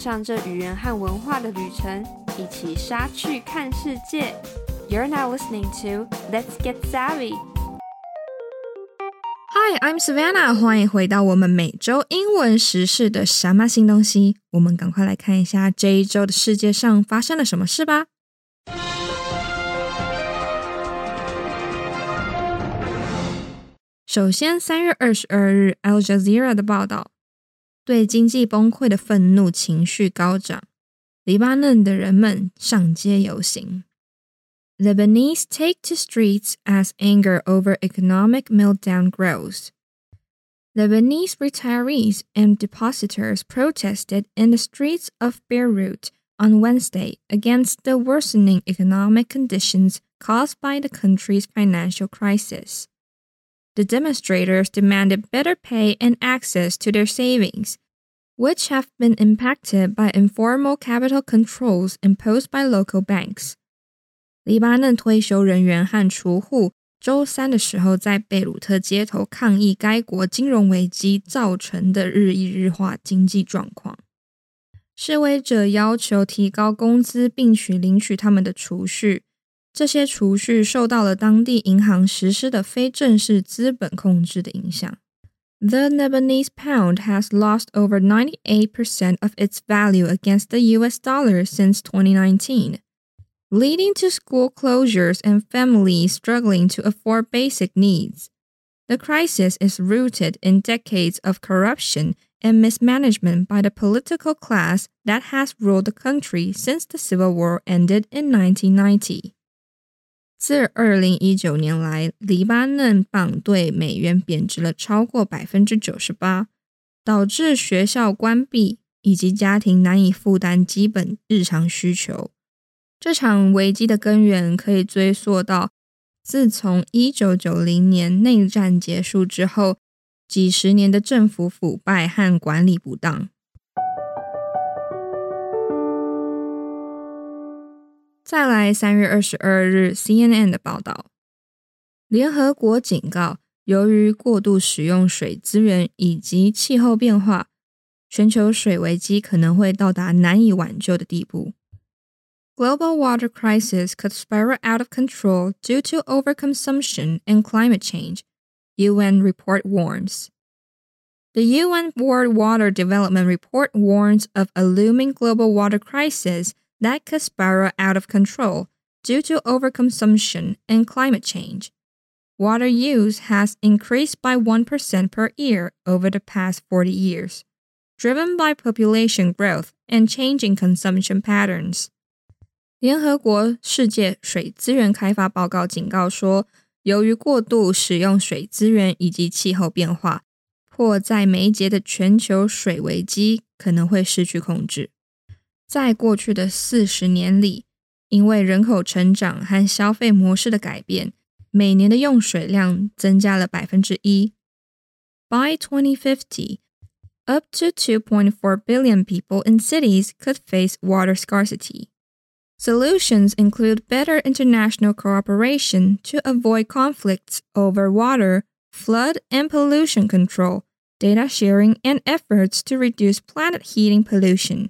上这语言和文化的旅程，一起杀去看世界。You're now listening to Let's Get Savvy. Hi, I'm Savannah，欢迎回到我们每周英文时事的什么新东西。我们赶快来看一下这一周的世界上发生了什么事吧。首先，三月二十二日，Al Jazeera 的报道。对经济崩溃的愤怒情绪高涨，黎巴嫩的人们上街游行。Lebanese take to streets as anger over economic meltdown grows. Lebanese retirees and depositors protested in the streets of Beirut on Wednesday against the worsening economic conditions caused by the country's financial crisis. The demonstrators demanded better pay and access to their savings, which have been impacted by informal capital controls imposed by local banks. 黎巴嫩退休人员和储户周三的时候在贝鲁特街头抗议该国金融危机造成的日益日化经济状况。示威者要求提高工资，并取领取他们的储蓄。 这些储蓄受到了当地银行实施的非正式资本控制的影响。The Lebanese pound has lost over 98% of its value against the US dollar since 2019, leading to school closures and families struggling to afford basic needs. The crisis is rooted in decades of corruption and mismanagement by the political class that has ruled the country since the civil war ended in 1990. 自二零一九年来，黎巴嫩镑对美元贬值了超过百分之九十八，导致学校关闭以及家庭难以负担基本日常需求。这场危机的根源可以追溯到自从一九九零年内战结束之后，几十年的政府腐败和管理不当。再来，三月二十二日，CNN 的报道，联合国警告，由于过度使用水资源以及气候变化，全球水危机可能会到达难以挽救的地步。Global water crisis could spiral out of control due to overconsumption and climate change, UN report warns. The UN World Water Development Report warns of a looming global water crisis that could spiral out of control due to overconsumption and climate change. Water use has increased by 1% per year over the past 40 years, driven by population growth and changing consumption patterns. 联合国世界水资源开发报告警告说，由于过度使用水资源以及气候变化，迫在眉睫的全球水危机可能会失去控制。 在过去的四十年里，因为人口成长和消费模式的改变，每年的用水量增加了百分之一。By 2050, up to 2.4 billion people in cities could face water scarcity. Solutions include better international cooperation to avoid conflicts over water, flood and pollution control, data sharing, and efforts to reduce planet heating pollution.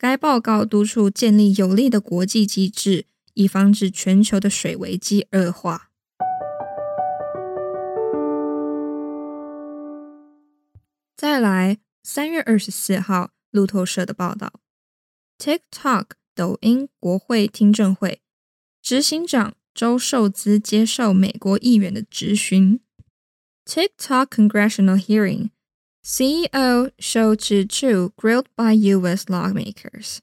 该报告督促建立有力的国际机制，以防止全球的水危机恶化。再来，三月二十四号，路透社的报道：TikTok 抖音国会听证会，执行长周受资接受美国议员的质询。TikTok congressional hearing。CEO Shou Chew grilled by U.S. lawmakers.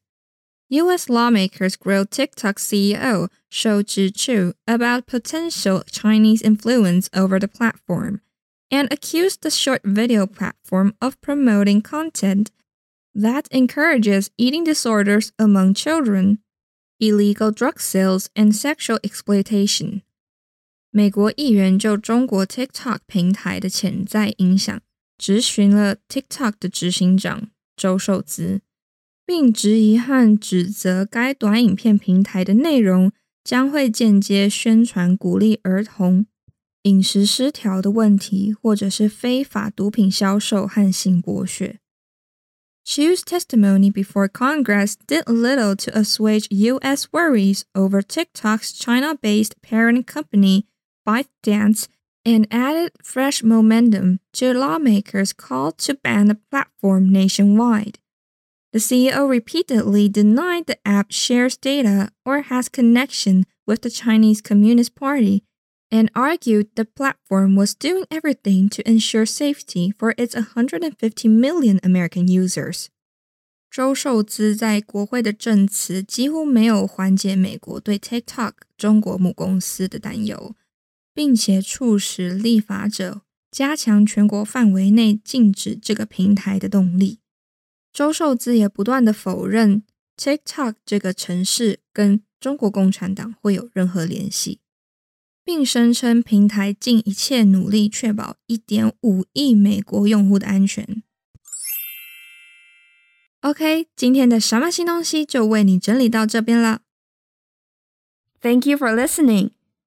U.S. lawmakers grilled TikTok CEO Shou Chew about potential Chinese influence over the platform and accused the short video platform of promoting content that encourages eating disorders among children, illegal drug sales, and sexual exploitation. TikTok 质询了 TikTok 的执行长周受资，并质疑和指责该短影片平台的内容将会间接宣传鼓励儿童饮食失调的问题，或者是非法毒品销售和性剥削。Chew's testimony before Congress did little to assuage U.S. worries over TikTok's China based parent company ByteDance and added fresh momentum to lawmakers' call to ban the platform nationwide. The CEO repeatedly denied the app shares data or has connection with the Chinese Communist Party and argued the platform was doing everything to ensure safety for its 150 million American users. 周受资在国会的证词几乎没有缓解美国对 TikTok 中国母公司的担忧。 并且促使立法者加强全国范围内禁止这个平台的动力。周受资也不断的否认 TikTok 这个城市跟中国共产党会有任何联系，并声称平台尽一切努力确保一点五亿美国用户的安全。OK，今天的什么新东西就为你整理到这边了。Thank you for listening.